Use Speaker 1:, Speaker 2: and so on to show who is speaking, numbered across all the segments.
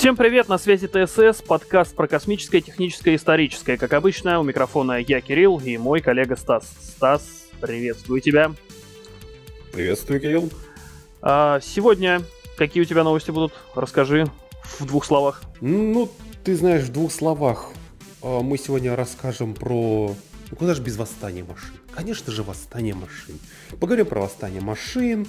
Speaker 1: Всем привет, на связи ТСС, подкаст про космическое, техническое и историческое. Как обычно, у микрофона я, Кирилл, и мой коллега Стас. Стас, приветствую тебя.
Speaker 2: Приветствую, Кирилл.
Speaker 1: А, сегодня какие у тебя новости будут? Расскажи в двух словах.
Speaker 2: Ну, ты знаешь, в двух словах. А, мы сегодня расскажем про... Ну, куда же без восстания машин? Конечно же, восстание машин. Поговорим про восстание машин,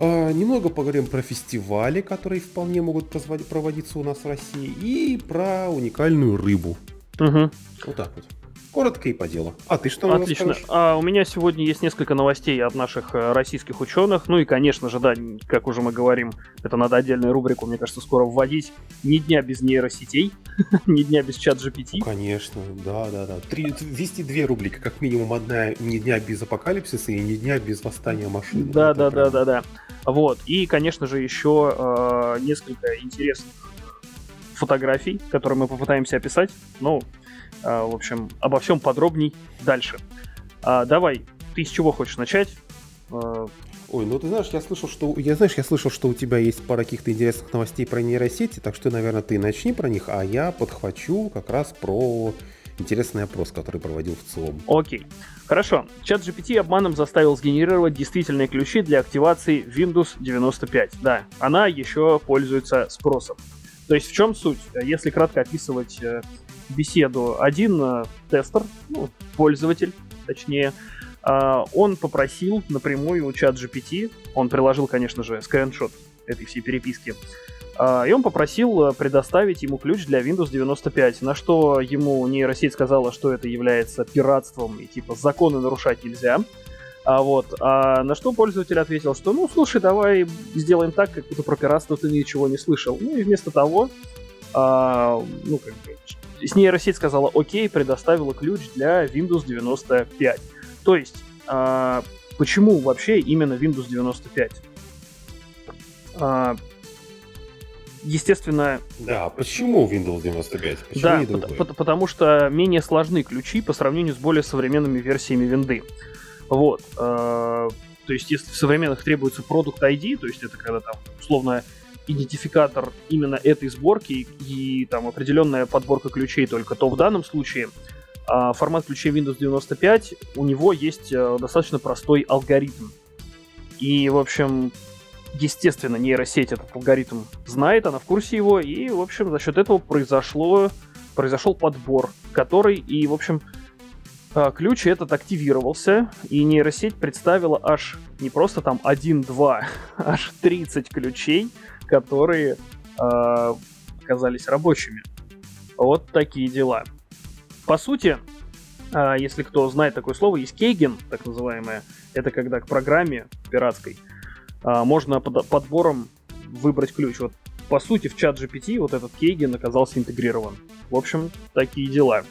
Speaker 2: немного поговорим про фестивали, которые вполне могут проводиться у нас в России, и про уникальную рыбу.
Speaker 1: Угу.
Speaker 2: Вот так вот. Коротко и по делу. А ты что
Speaker 1: Отлично. А, у меня сегодня есть несколько новостей от наших э, российских ученых. Ну и, конечно же, да, как уже мы говорим, это надо отдельную рубрику, мне кажется, скоро вводить. Ни дня без нейросетей, ни дня без чат GPT.
Speaker 2: Ну, конечно, да, да, да. Три, ввести две рубрики, как минимум одна ни дня без апокалипсиса и ни дня без восстания машин.
Speaker 1: Да, да, да, да, да. Вот. И, конечно же, еще э, несколько интересных фотографий, которые мы попытаемся описать. Ну, в общем, обо всем подробней дальше. А, давай, ты с чего хочешь начать?
Speaker 2: А, Ой, ну ты знаешь, я слышал, что я знаешь, я слышал, что у тебя есть пара каких-то интересных новостей про нейросети, так что, наверное, ты начни про них, а я подхвачу как раз про интересный опрос, который проводил в ЦИОМ.
Speaker 1: Окей. Хорошо. Чат GPT обманом заставил сгенерировать действительные ключи для активации Windows 95. Да, она еще пользуется спросом. То есть в чем суть? Если кратко описывать э, беседу, один э, тестер, ну, пользователь, точнее, э, он попросил напрямую у чат GPT, он приложил, конечно же, скриншот этой всей переписки, э, и он попросил предоставить ему ключ для Windows 95, на что ему нейросеть сказала, что это является пиратством и типа законы нарушать нельзя. А вот, а на что пользователь ответил, что ну слушай, давай сделаем так, как будто про пиратство ты ничего не слышал. Ну и вместо того, а, ну как бы с нейросеть сказала окей, предоставила ключ для Windows 95. То есть, а, почему вообще именно Windows 95? А, естественно...
Speaker 2: Да, почему Windows 95? Почему
Speaker 1: да, по- потому что менее сложны ключи по сравнению с более современными версиями винды. Вот. Э, то есть, если в современных требуется Product ID, то есть это когда там условно идентификатор именно этой сборки и, там определенная подборка ключей только, то в данном случае а, формат ключей Windows 95 у него есть а, достаточно простой алгоритм. И, в общем, естественно, нейросеть этот алгоритм знает, она в курсе его, и, в общем, за счет этого произошло, произошел подбор, который и, в общем, а, ключ этот активировался, и нейросеть представила аж не просто там 1-2, аж 30 ключей, которые оказались рабочими. Вот такие дела. По сути, э, если кто знает такое слово, есть кейген, так называемое. Это когда к программе пиратской э, можно под подбором выбрать ключ. Вот по сути в чат GPT вот этот кейген оказался интегрирован. В общем, такие дела.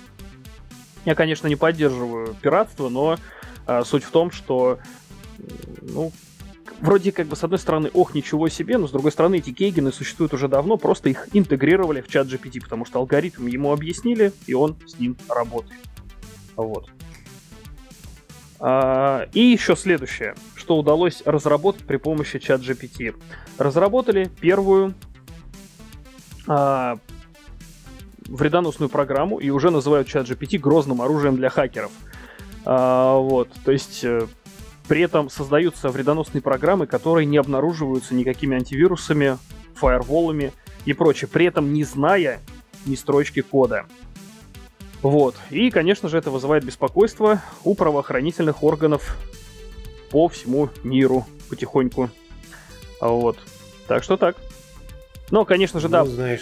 Speaker 1: Я, конечно, не поддерживаю пиратство, но суть в том, что ну, вроде как бы с одной стороны, ох, ничего себе, но с другой стороны, эти кейгены существуют уже давно, просто их интегрировали в чат GPT, потому что алгоритм ему объяснили, и он с ним работает. Вот. А, и еще следующее, что удалось разработать при помощи чат GPT. Разработали первую а, вредоносную программу и уже называют чат GPT грозным оружием для хакеров. А, вот, то есть э, при этом создаются вредоносные программы, которые не обнаруживаются никакими антивирусами, фаерволами и прочее, при этом не зная ни строчки кода. Вот. И, конечно же, это вызывает беспокойство у правоохранительных органов по всему миру потихоньку. Вот. Так что так. Но, конечно же,
Speaker 2: ну,
Speaker 1: да.
Speaker 2: знаешь,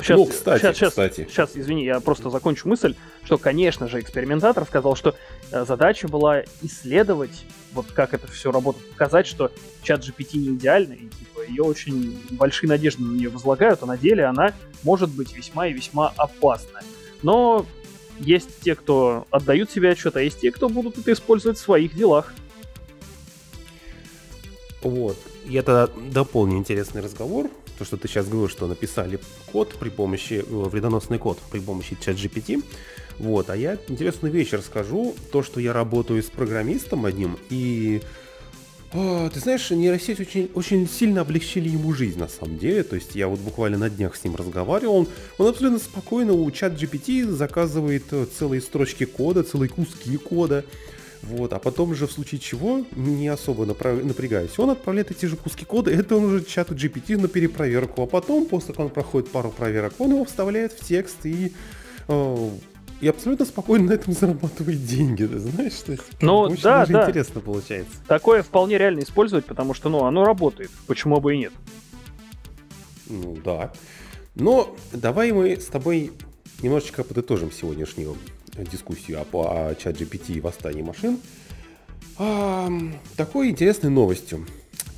Speaker 1: Сейчас, ну, кстати, сейчас, сейчас, кстати. Сейчас, извини, я просто закончу мысль, что, конечно же, экспериментатор сказал, что э, задача была исследовать, вот как это все работает, показать, что чат GPT не идеальный, и типа, ее очень большие надежды на нее возлагают, а на деле она может быть весьма и весьма опасна. Но есть те, кто отдают себе отчет, а есть те, кто будут это использовать в своих делах.
Speaker 2: Вот. Я тогда дополню интересный разговор то, что ты сейчас говорил, что написали код при помощи, э, вредоносный код при помощи чат GPT. Вот, а я интересную вещь расскажу, то, что я работаю с программистом одним, и А, ты знаешь, нейросеть очень, очень сильно облегчили ему жизнь, на самом деле. То есть я вот буквально на днях с ним разговаривал. Он, он абсолютно спокойно у чат GPT заказывает э, целые строчки кода, целые куски кода. Вот, а потом же в случае чего, не особо направ... напрягаясь, он отправляет эти же куски кода, это он уже чату GPT на перепроверку, а потом, после как он проходит пару проверок, он его вставляет в текст и э, и абсолютно спокойно на этом зарабатывает деньги, ты знаешь, то есть
Speaker 1: ну, очень да, даже да.
Speaker 2: интересно получается.
Speaker 1: Такое вполне реально использовать, потому что, ну, оно работает, почему бы и нет.
Speaker 2: Ну, да. Но давай мы с тобой немножечко подытожим сегодняшнюю дискуссию о, о чат GPT и восстании машин. А, такой интересной новостью.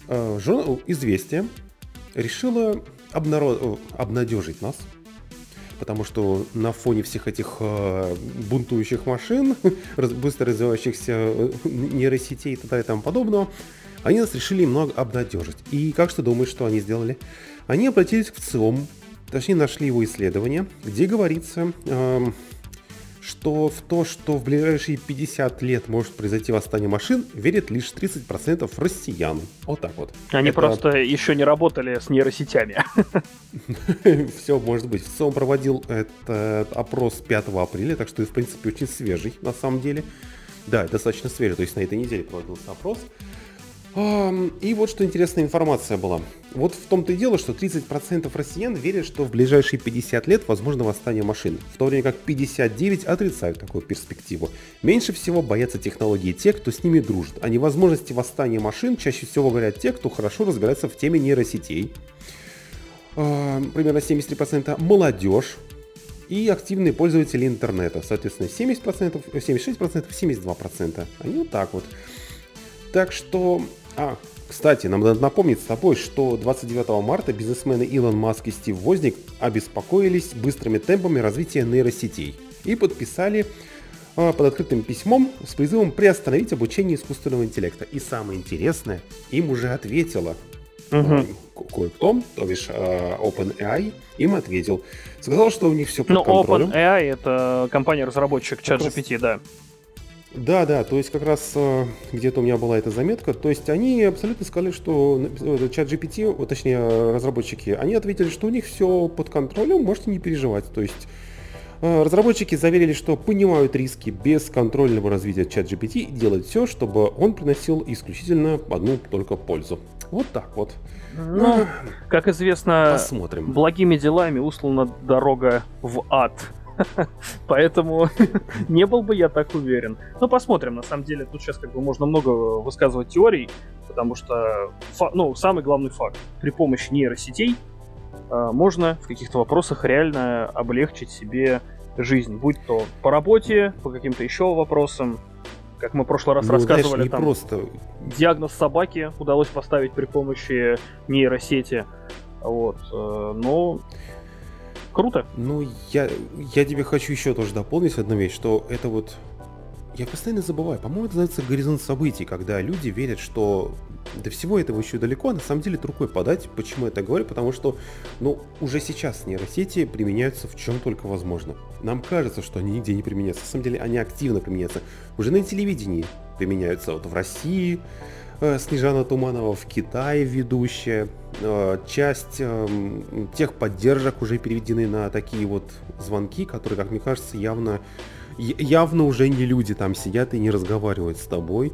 Speaker 2: А, журнал «Известия» решила обнарод... обнадежить нас – потому что на фоне всех этих э, бунтующих машин, быстро развивающихся э, нейросетей и т.д. и тому подобного, они нас решили немного обнадежить. И как что думаешь, что они сделали? Они обратились к ЦИОМ, точнее нашли его исследование, где говорится, что в то, что в ближайшие 50 лет может произойти восстание машин, верят лишь 30% россиян. Вот так вот.
Speaker 1: Они Это... просто еще не работали с нейросетями.
Speaker 2: Все может быть. В целом проводил этот опрос 5 апреля, так что, в принципе, очень свежий на самом деле. Да, достаточно свежий, то есть на этой неделе проводился опрос. И вот что интересная информация была. Вот в том-то и дело, что 30% россиян верят, что в ближайшие 50 лет возможно восстание машин, в то время как 59 отрицают такую перспективу. Меньше всего боятся технологии те, кто с ними дружит. О невозможности восстания машин чаще всего говорят те, кто хорошо разбирается в теме нейросетей. Примерно 73% молодежь, и активные пользователи интернета. Соответственно, 70%, 76%, 72%. Они вот так вот. Так что а, кстати, нам надо напомнить с тобой, что 29 марта бизнесмены Илон Маск и Стив Возник обеспокоились быстрыми темпами развития нейросетей и подписали а, под открытым письмом с призывом приостановить обучение искусственного интеллекта. И самое интересное, им уже ответила угу. кое-кто, то бишь а, OpenAI, им ответил. Сказал, что у них все под
Speaker 1: ну,
Speaker 2: контролем.
Speaker 1: OpenAI это компания-разработчик ChatGPT, да.
Speaker 2: Да, да, то есть как раз э, где-то у меня была эта заметка. То есть они абсолютно сказали, что э, чат GPT, точнее разработчики, они ответили, что у них все под контролем, можете не переживать. То есть э, разработчики заверили, что понимают риски без контрольного развития чат GPT и делают все, чтобы он приносил исключительно одну только пользу. Вот так вот.
Speaker 1: Ну, ну как известно, посмотрим. благими делами услана дорога в ад. Поэтому не был бы я так уверен. Но посмотрим. На самом деле, тут сейчас как бы можно много высказывать теорий, потому что, ну, самый главный факт. При помощи нейросетей э, можно в каких-то вопросах реально облегчить себе жизнь. Будь то по работе, по каким-то еще вопросам, как мы в прошлый раз ну, рассказывали, знаешь, там
Speaker 2: просто...
Speaker 1: диагноз собаки удалось поставить при помощи нейросети. Вот. Э, но Круто.
Speaker 2: Ну, я, я тебе хочу еще тоже дополнить одну вещь, что это вот... Я постоянно забываю, по-моему, это называется горизонт событий, когда люди верят, что до всего этого еще далеко, а на самом деле рукой подать. Почему я это говорю? Потому что, ну, уже сейчас нейросети применяются в чем только возможно. Нам кажется, что они нигде не применяются. На самом деле они активно применяются. Уже на телевидении применяются. Вот в России, Снежана Туманова в Китае ведущая. Э, часть эм, тех поддержек уже переведены на такие вот звонки, которые, как мне кажется, явно, явно уже не люди там сидят и не разговаривают с тобой.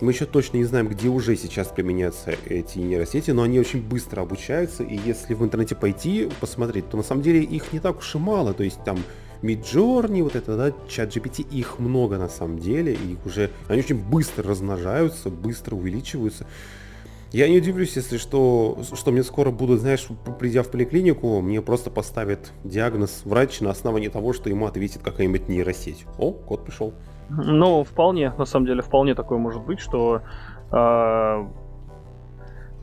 Speaker 2: Мы еще точно не знаем, где уже сейчас применяются эти нейросети, но они очень быстро обучаются, и если в интернете пойти посмотреть, то на самом деле их не так уж и мало, то есть там Midjourney, вот это, да, чат GPT, их много на самом деле, и уже, они очень быстро размножаются, быстро увеличиваются. Я не удивлюсь, если что, что мне скоро будут, знаешь, придя в поликлинику, мне просто поставят диагноз врач на основании того, что ему ответит какая-нибудь нейросеть. О, кот пришел.
Speaker 1: Ну, вполне, на самом деле, вполне такое может быть, что э,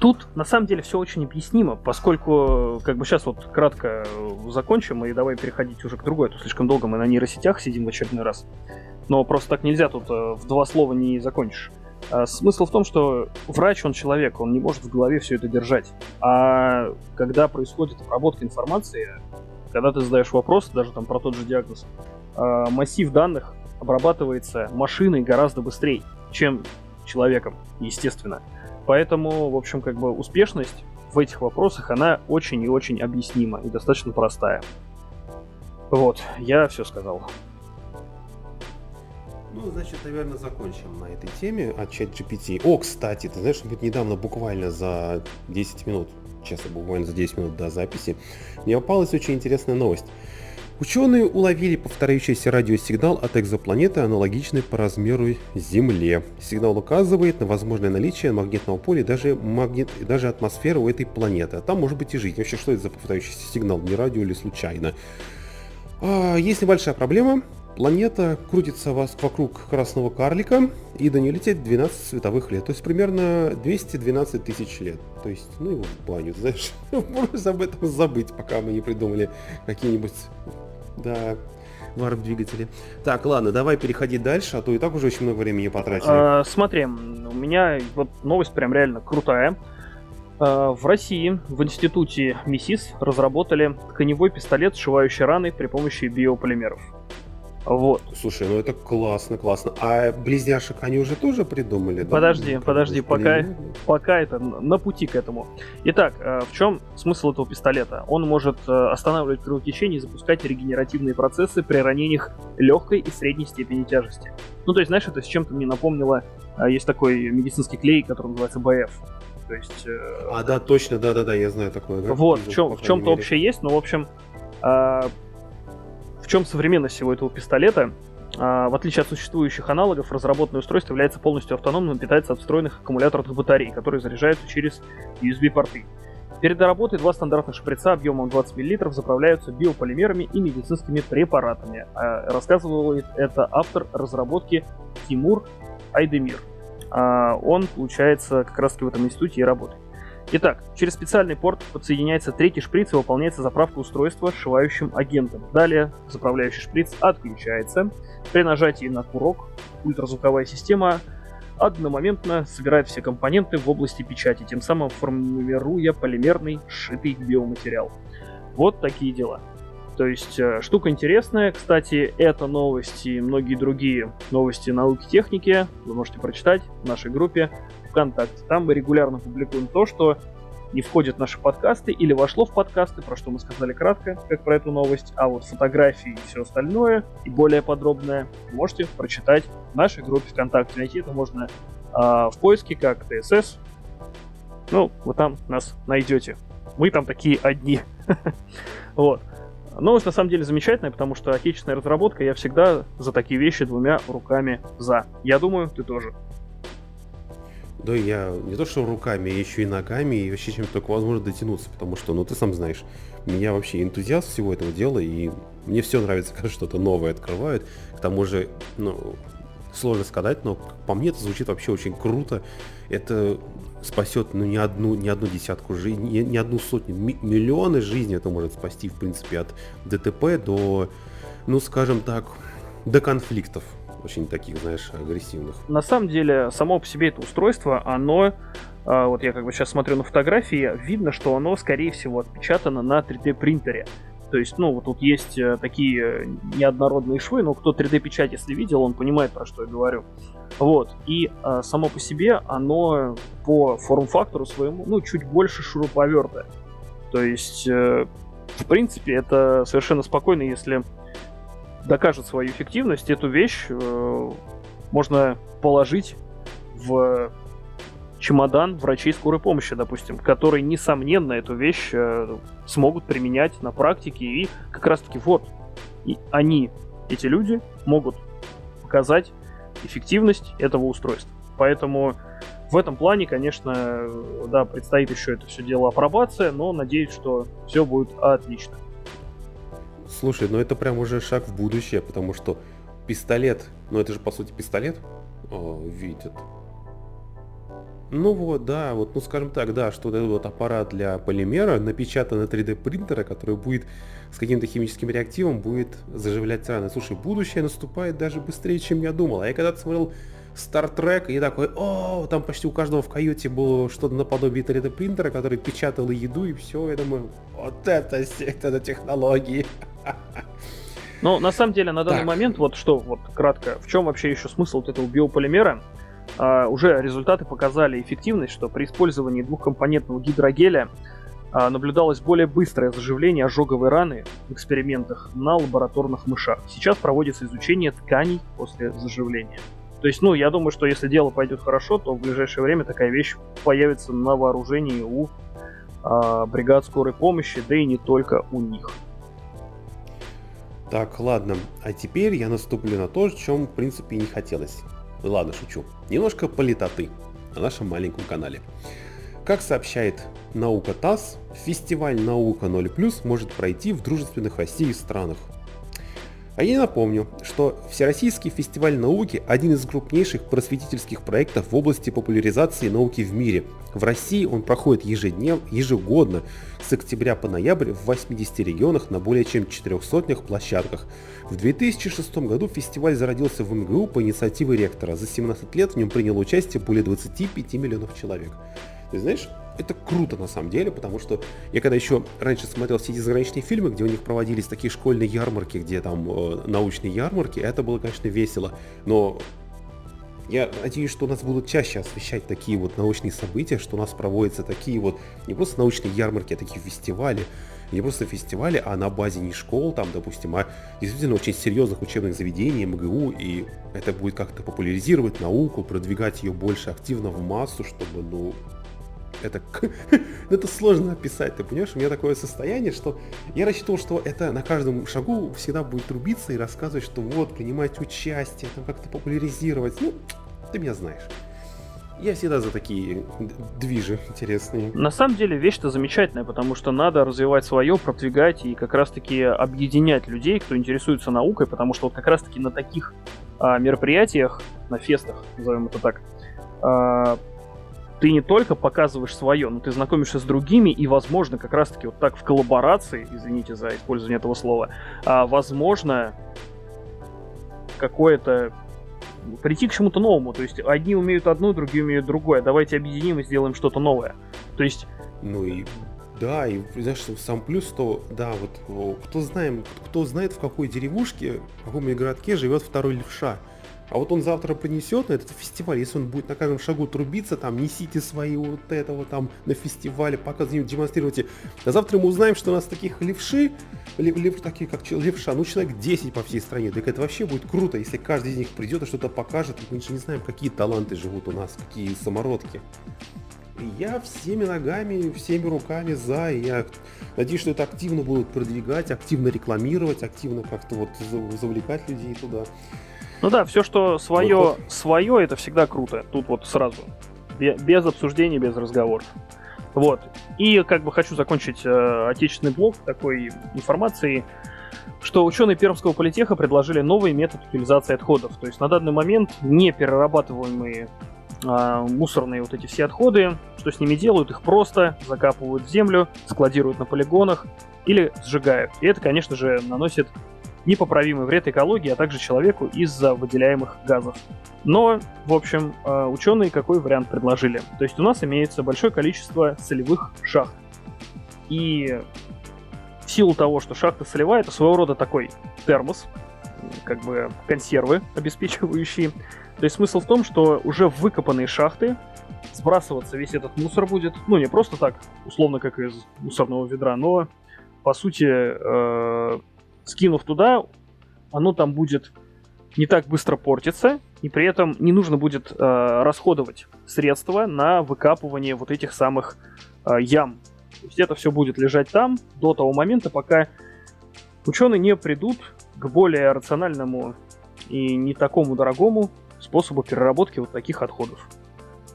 Speaker 1: Тут на самом деле все очень объяснимо, поскольку как бы сейчас вот кратко закончим и давай переходить уже к другой, а слишком долго мы на нейросетях сидим в очередной раз. Но просто так нельзя, тут э, в два слова не закончишь. А смысл в том, что врач, он человек, он не может в голове все это держать. А когда происходит обработка информации, когда ты задаешь вопрос, даже там про тот же диагноз, а, массив данных обрабатывается машиной гораздо быстрее, чем человеком, естественно. Поэтому, в общем, как бы успешность в этих вопросах, она очень и очень объяснима и достаточно простая. Вот, я все сказал.
Speaker 2: Ну, значит, наверное, закончим на этой теме от ChatGPT. О, кстати, ты знаешь, вот недавно буквально за 10 минут, честно, буквально за 10 минут до записи, мне попалась очень интересная новость. Ученые уловили повторяющийся радиосигнал от экзопланеты, аналогичный по размеру Земле. Сигнал указывает на возможное наличие магнитного поля даже, магнит, даже атмосферы у этой планеты. А там может быть и жизнь. Вообще, что это за повторяющийся сигнал? Не радио или случайно? А, есть небольшая проблема. Планета крутится вокруг красного карлика, и до нее летит 12 световых лет, то есть примерно 212 тысяч лет. То есть, ну его в баню, знаешь, можно об этом забыть, пока мы не придумали какие-нибудь да, варп-двигатели. Так, ладно, давай переходить дальше, а то и так уже очень много времени потратили.
Speaker 1: А, смотри, у меня вот новость прям реально крутая. А, в России в институте МИСИС разработали тканевой пистолет, сшивающий раны при помощи биополимеров. Вот.
Speaker 2: Слушай, ну это классно, классно. А близняшек они уже тоже придумали?
Speaker 1: Подожди, да? подожди, пока, пока это на пути к этому. Итак, э, в чем смысл этого пистолета? Он может э, останавливать кровотечение и запускать регенеративные процессы при ранениях легкой и средней степени тяжести. Ну, то есть, знаешь, это с чем-то мне напомнило, э, есть такой медицинский клей, который называется БФ. То есть...
Speaker 2: А, да, точно, да-да-да, я знаю такое. Да?
Speaker 1: Вот, в, чем, в чем-то общее есть, но, в общем, чем современность всего этого пистолета? А, в отличие от существующих аналогов, разработанное устройство является полностью автономным и питается от встроенных аккумуляторных батарей, которые заряжаются через USB-порты. Перед работой два стандартных шприца объемом 20 мл заправляются биополимерами и медицинскими препаратами. А, рассказывал это автор разработки Тимур Айдемир. А, он, получается, как раз в этом институте и работает. Итак, через специальный порт подсоединяется третий шприц и выполняется заправка устройства сшивающим агентом. Далее заправляющий шприц отключается. При нажатии на курок ультразвуковая система одномоментно собирает все компоненты в области печати, тем самым формируя полимерный сшитый биоматериал. Вот такие дела. То есть э, штука интересная. Кстати, эта новость и многие другие новости науки и техники вы можете прочитать в нашей группе ВКонтакте. Там мы регулярно публикуем то, что не входит в наши подкасты или вошло в подкасты, про что мы сказали кратко, как про эту новость, а вот фотографии и все остальное, и более подробное, можете прочитать в нашей группе ВКонтакте. Найти это можно а, в поиске как ТСС. Ну, вы там нас найдете. Мы там такие одни. Вот. Новость на самом деле замечательная, потому что отечественная разработка, я всегда за такие вещи двумя руками за. Я думаю, ты тоже.
Speaker 2: Да, я не то что руками, еще и ногами, и вообще чем только возможно дотянуться, потому что, ну, ты сам знаешь, меня вообще энтузиаст всего этого дела, и мне все нравится, когда что-то новое открывают. К тому же, ну, сложно сказать, но по мне это звучит вообще очень круто. Это спасет, ну, не одну, не одну десятку жизней, не, не одну сотню, миллионы жизней это может спасти, в принципе, от ДТП до, ну, скажем так, до конфликтов очень таких, знаешь, агрессивных.
Speaker 1: На самом деле, само по себе это устройство, оно, а, вот я как бы сейчас смотрю на фотографии, видно, что оно, скорее всего, отпечатано на 3D принтере. То есть, ну, вот тут есть э, такие неоднородные швы, но кто 3D-печать, если видел, он понимает, про что я говорю. Вот. И а, само по себе оно по форм-фактору своему, ну, чуть больше шуруповерта. То есть, э, в принципе, это совершенно спокойно, если докажет свою эффективность, эту вещь э, можно положить в чемодан врачей скорой помощи, допустим, которые, несомненно, эту вещь э, смогут применять на практике. И как раз-таки вот и они, эти люди, могут показать эффективность этого устройства. Поэтому в этом плане, конечно, да, предстоит еще это все дело апробация, но надеюсь, что все будет отлично.
Speaker 2: Слушай, ну это прям уже шаг в будущее, потому что пистолет, ну это же по сути пистолет, о, видит. Ну вот, да, вот, ну скажем так, да, что это вот аппарат для полимера, напечатан на 3D принтера, который будет с каким-то химическим реактивом, будет заживлять раны. Слушай, будущее наступает даже быстрее, чем я думал. А я когда-то смотрел Star Trek и такой, о, там почти у каждого в каюте было что-то наподобие 3D принтера, который печатал еду и все. Я думаю, вот это, это технологии.
Speaker 1: Ну, на самом деле, на данный так. момент, вот что, вот кратко, в чем вообще еще смысл вот этого биополимера? а, уже результаты показали эффективность, что при использовании двухкомпонентного гидрогеля а, наблюдалось более быстрое заживление ожоговой раны в экспериментах на лабораторных мышах. Сейчас проводится изучение тканей после заживления. То есть, ну, я думаю, что если дело пойдет хорошо, то в ближайшее время такая вещь появится на вооружении у э, бригад скорой помощи, да и не только у них.
Speaker 2: Так, ладно. А теперь я наступлю на то, чем, в принципе, и не хотелось. Ладно, шучу. Немножко политоты на нашем маленьком канале. Как сообщает Наука ТАСС, фестиваль Наука 0+, может пройти в дружественных России странах. А я напомню, что Всероссийский фестиваль науки – один из крупнейших просветительских проектов в области популяризации науки в мире. В России он проходит ежедневно, ежегодно с октября по ноябрь в 80 регионах на более чем 400 площадках. В 2006 году фестиваль зародился в МГУ по инициативе ректора. За 17 лет в нем приняло участие более 25 миллионов человек. Ты знаешь, это круто на самом деле, потому что я когда еще раньше смотрел все эти заграничные фильмы, где у них проводились такие школьные ярмарки, где там э, научные ярмарки, это было, конечно, весело, но я надеюсь, что у нас будут чаще освещать такие вот научные события, что у нас проводятся такие вот не просто научные ярмарки, а такие фестивали, не просто фестивали, а на базе не школ, там, допустим, а действительно очень серьезных учебных заведений, МГУ, и это будет как-то популяризировать науку, продвигать ее больше активно в массу, чтобы, ну, это, это сложно описать, ты понимаешь? У меня такое состояние, что я рассчитывал, что это на каждом шагу всегда будет трубиться и рассказывать, что вот, принимать участие, там как-то популяризировать. Ну, ты меня знаешь. Я всегда за такие движи интересные.
Speaker 1: На самом деле вещь-то замечательная, потому что надо развивать свое, продвигать и как раз-таки объединять людей, кто интересуется наукой, потому что вот как раз-таки на таких а, мероприятиях, на фестах, назовем это так, а, ты не только показываешь свое, но ты знакомишься с другими, и, возможно, как раз-таки вот так в коллаборации, извините за использование этого слова, а, возможно, какое-то прийти к чему-то новому. То есть одни умеют одно, другие умеют другое. Давайте объединим и сделаем что-то новое. То есть...
Speaker 2: Ну и да, и знаешь, сам плюс, что, да, вот кто знает, кто знает, в какой деревушке, в каком городке живет второй левша. А вот он завтра принесет на этот фестиваль, если он будет на каждом шагу трубиться, там, несите свои вот этого там на фестивале, показывайте, демонстрируйте. А завтра мы узнаем, что у нас таких левши, лев, лев, такие как левша, ну человек 10 по всей стране. Так это вообще будет круто, если каждый из них придет и что-то покажет. Мы же не знаем, какие таланты живут у нас, какие самородки. И я всеми ногами, всеми руками за, и я надеюсь, что это активно будут продвигать, активно рекламировать, активно как-то вот завлекать людей туда.
Speaker 1: Ну да, все, что свое, вот. свое, это всегда круто. Тут вот сразу. Без обсуждений, без разговоров. Вот. И как бы хочу закончить э, отечественный блок такой информацией, что ученые Пермского политеха предложили новый метод утилизации отходов. То есть на данный момент не перерабатываемые э, мусорные вот эти все отходы, что с ними делают, их просто закапывают в землю, складируют на полигонах или сжигают. И это, конечно же, наносит непоправимый вред экологии, а также человеку из-за выделяемых газов. Но, в общем, э, ученые какой вариант предложили? То есть у нас имеется большое количество солевых шахт. И в силу того, что шахта солевая, это своего рода такой термос, как бы консервы обеспечивающие. То есть смысл в том, что уже выкопанные шахты сбрасываться весь этот мусор будет, ну не просто так, условно как из мусорного ведра, но по сути э, скинув туда, оно там будет не так быстро портиться, и при этом не нужно будет э, расходовать средства на выкапывание вот этих самых э, ям. То есть это все будет лежать там до того момента, пока ученые не придут к более рациональному и не такому дорогому способу переработки вот таких отходов.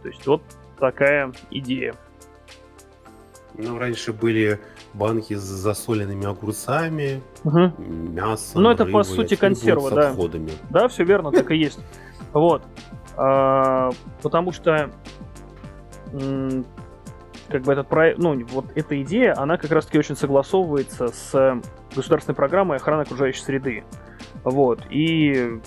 Speaker 1: То есть вот такая идея.
Speaker 2: Ну, раньше были банки с засоленными огурцами, угу. мясом,
Speaker 1: Ну, это рыбой, по сути консерва, да. Отходами. Да, все верно, так и есть. Вот. А, потому что как бы этот проект, ну, вот эта идея, она как раз-таки очень согласовывается с государственной программой охраны окружающей среды. Вот. И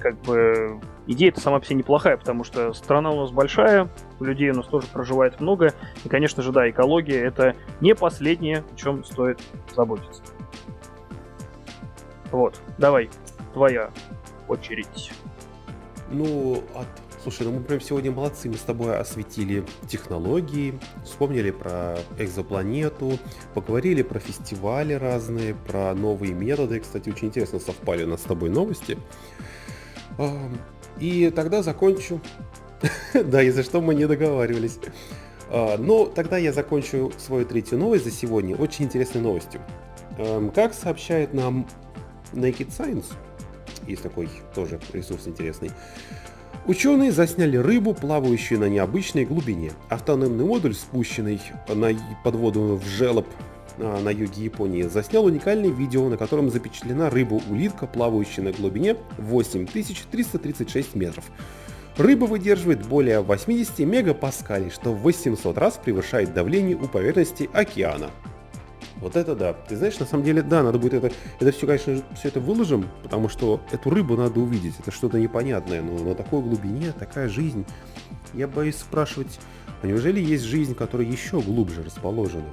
Speaker 1: как бы идея-то сама по себе неплохая, потому что страна у нас большая, людей у нас тоже проживает много, и, конечно же, да, экология — это не последнее, о чем стоит заботиться. Вот, давай, твоя очередь.
Speaker 2: Ну, от Слушай, ну мы прям сегодня молодцы, мы с тобой осветили технологии, вспомнили про экзопланету, поговорили про фестивали разные, про новые методы. Кстати, очень интересно совпали у нас с тобой новости. И тогда закончу. Да, и за что мы не договаривались. А, но тогда я закончу свою третью новость за сегодня очень интересной новостью. Как сообщает нам Naked Science, есть такой тоже ресурс интересный, Ученые засняли рыбу, плавающую на необычной глубине. Автономный модуль, спущенный на, под воду в желоб а, на юге Японии, заснял уникальное видео, на котором запечатлена рыба-улитка, плавающая на глубине 8336 метров. Рыба выдерживает более 80 мегапаскалей, что в 800 раз превышает давление у поверхности океана. Вот это да. Ты знаешь, на самом деле, да, надо будет это... Это все, конечно, все это выложим, потому что эту рыбу надо увидеть. Это что-то непонятное. Но на такой глубине, такая жизнь. Я боюсь спрашивать, а неужели есть жизнь, которая еще глубже расположена?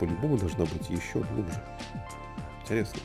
Speaker 2: По-любому должна быть еще глубже. Интересно.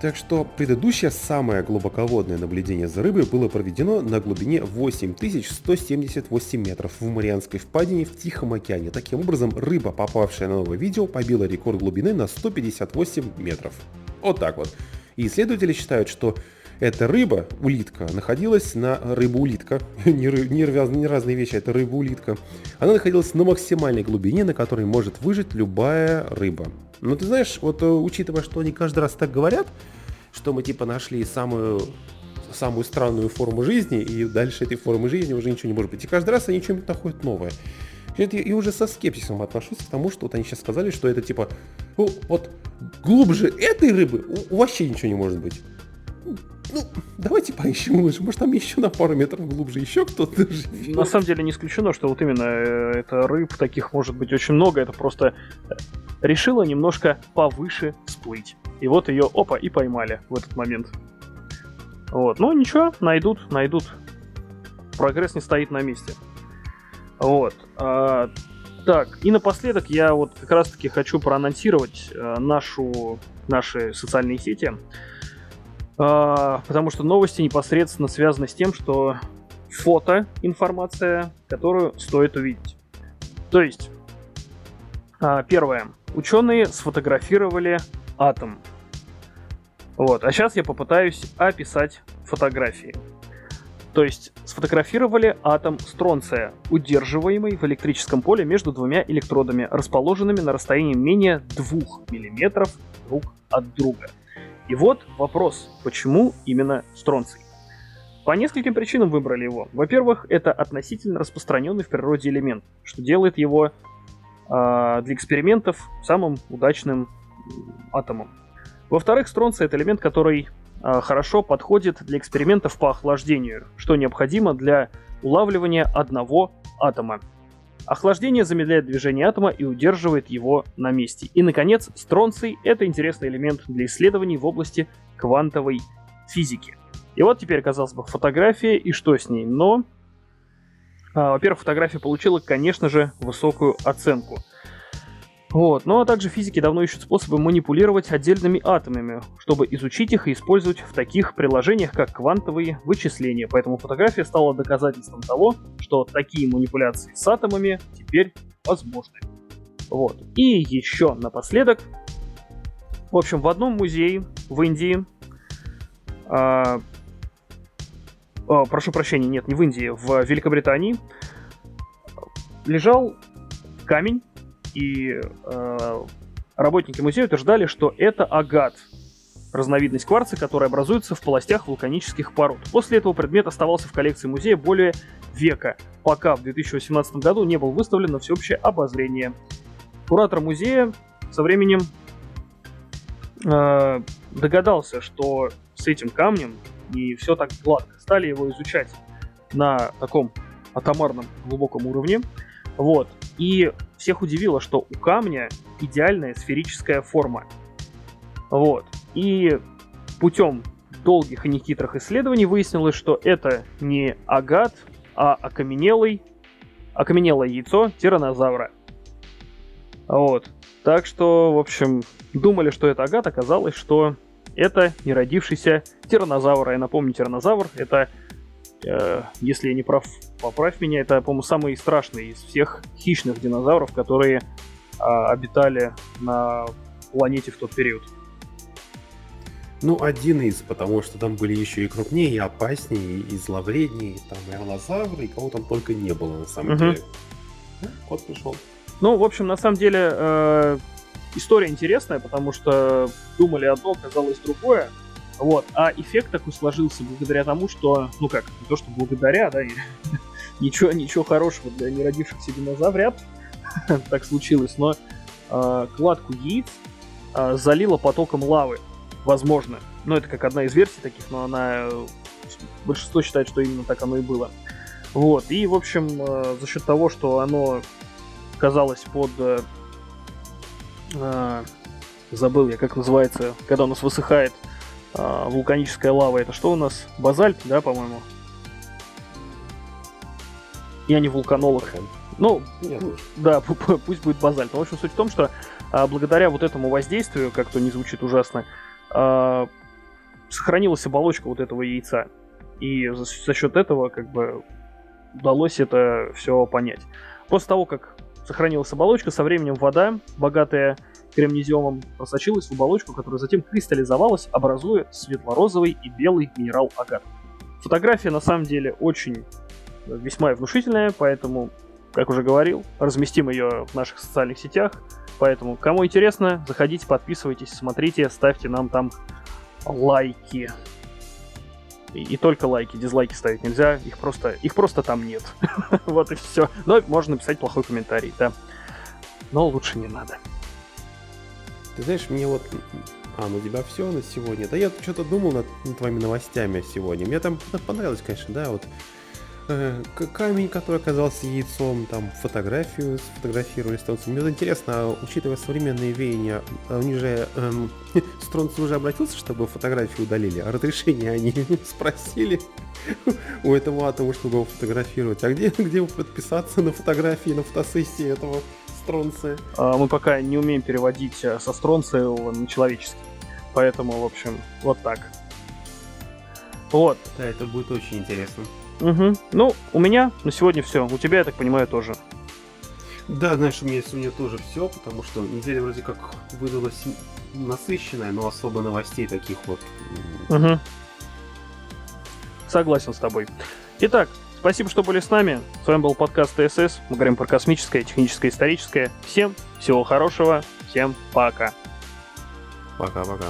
Speaker 2: Так что предыдущее самое глубоководное наблюдение за рыбой было проведено на глубине 8178 метров в Марианской впадине в Тихом океане. Таким образом, рыба, попавшая на новое видео, побила рекорд глубины на 158 метров. Вот так вот. И исследователи считают, что эта рыба, улитка, находилась на... Рыба-улитка, не, ры, не, не разные вещи, это рыба-улитка. Она находилась на максимальной глубине, на которой может выжить любая рыба. Но ты знаешь, вот э, учитывая, что они каждый раз так говорят, что мы типа нашли самую самую странную форму жизни, и дальше этой формы жизни уже ничего не может быть. И каждый раз они что-нибудь находят новое. И уже со скепсисом отношусь к тому, что вот они сейчас сказали, что это типа, ну, вот глубже этой рыбы вообще ничего не может быть. Ну, давайте поищем лучше. Может, там еще на пару метров глубже еще кто-то живет.
Speaker 1: На самом деле не исключено, что вот именно э, это рыб таких может быть очень много. Это просто решила немножко повыше всплыть. И вот ее, опа, и поймали в этот момент. Вот, ну ничего, найдут, найдут. Прогресс не стоит на месте. Вот. А, так, и напоследок я вот как раз-таки хочу проанонсировать а, нашу, наши социальные сети. А, потому что новости непосредственно связаны с тем, что фото информация, которую стоит увидеть. То есть, а, первое. Ученые сфотографировали атом. Вот, а сейчас я попытаюсь описать фотографии. То есть сфотографировали атом стронция, удерживаемый в электрическом поле между двумя электродами, расположенными на расстоянии менее 2 мм друг от друга. И вот вопрос, почему именно стронций? По нескольким причинам выбрали его. Во-первых, это относительно распространенный в природе элемент, что делает его э, для экспериментов самым удачным атомом. Во-вторых, стронций это элемент, который э, хорошо подходит для экспериментов по охлаждению, что необходимо для улавливания одного атома. Охлаждение замедляет движение атома и удерживает его на месте. И, наконец, стронций — это интересный элемент для исследований в области квантовой физики. И вот теперь, казалось бы, фотография и что с ней. Но, а, во-первых, фотография получила, конечно же, высокую оценку — вот. Ну а также физики давно ищут способы манипулировать отдельными атомами, чтобы изучить их и использовать в таких приложениях, как квантовые вычисления. Поэтому фотография стала доказательством того, что такие манипуляции с атомами теперь возможны. Вот. И еще напоследок. В общем, в одном музее в Индии а, а, прошу прощения, нет, не в Индии, в Великобритании лежал камень и э, работники музея утверждали, что это агат, разновидность кварца, которая образуется в полостях вулканических пород. После этого предмет оставался в коллекции музея более века, пока в 2018 году не был выставлен на всеобщее обозрение. Куратор музея со временем э, догадался, что с этим камнем не все так гладко. Стали его изучать на таком атомарном глубоком уровне. Вот. И всех удивило, что у камня идеальная сферическая форма. Вот. И путем долгих и нехитрых исследований выяснилось, что это не агат, а окаменелый, окаменелое яйцо тиранозавра. Вот. Так что, в общем, думали, что это агат, оказалось, что это не родившийся тиранозавр. Я напомню, тиранозавр — это Э, если я не прав, поправь меня, это, по-моему, самый страшный из всех хищных динозавров, которые а, обитали на планете в тот период.
Speaker 2: Ну, один из, потому что там были еще и крупнее, и опаснее, и зловреднее, там и аллозавры, и кого там только не было на самом угу. деле.
Speaker 1: Кот пришел. Ну, в общем, на самом деле, э, история интересная, потому что думали одно, оказалось другое. Вот. А эффект такой сложился благодаря тому, что, ну как, не то что благодаря, да, и ничего, ничего хорошего для неродившихся динозаврят так случилось, но э, кладку яиц э, залило потоком лавы, возможно. Ну, это как одна из версий таких, но она... Большинство считает, что именно так оно и было. Вот, и, в общем, э, за счет того, что оно казалось под... Э, э, забыл я, как называется, когда у нас высыхает э, вулканическая лава, это что у нас? Базальт, да, по-моему? Я не вулканолог. Ну, Нет. да, пусть будет базальт. Но, в общем, суть в том, что а, благодаря вот этому воздействию, как то не звучит ужасно, а, сохранилась оболочка вот этого яйца. И за, за счет этого, как бы, удалось это все понять. После того, как сохранилась оболочка, со временем вода, богатая кремнезиумом, просочилась в оболочку, которая затем кристаллизовалась, образуя светло-розовый и белый минерал агат. Фотография на самом деле очень весьма внушительная, поэтому как уже говорил, разместим ее в наших социальных сетях. Поэтому, кому интересно, заходите, подписывайтесь, смотрите, ставьте нам там лайки. И, и только лайки, дизлайки ставить нельзя, их просто, их просто там нет. вот и все. Но можно написать плохой комментарий, да. Но лучше не надо.
Speaker 2: Ты знаешь, мне вот... А, ну тебя все на сегодня. Да я что-то думал над, над твоими новостями сегодня. Мне там понравилось, конечно, да, вот Э, камень, который оказался яйцом, там фотографию сфотографировали стронцы. Мне вот интересно, учитывая современные веяния, а у них же эм, стронцы уже обратился, чтобы фотографию удалили, а разрешение они спросили у этого атома, чтобы его фотографировать. А где, где подписаться на фотографии, на фотосессии этого стронция?
Speaker 1: А, мы пока не умеем переводить э, со стронциевого на человеческий. Поэтому, в общем, вот так.
Speaker 2: Вот. Да, это будет очень интересно.
Speaker 1: Угу. Ну, у меня на сегодня все. У тебя, я так понимаю, тоже.
Speaker 2: Да, знаешь, у меня сегодня тоже все, потому что неделя вроде как выдалась насыщенная, но особо новостей таких вот.
Speaker 1: Угу. Согласен с тобой. Итак, спасибо, что были с нами. С вами был подкаст ТСС. Мы говорим про космическое, техническое, историческое. Всем всего хорошего. Всем пока.
Speaker 2: Пока-пока.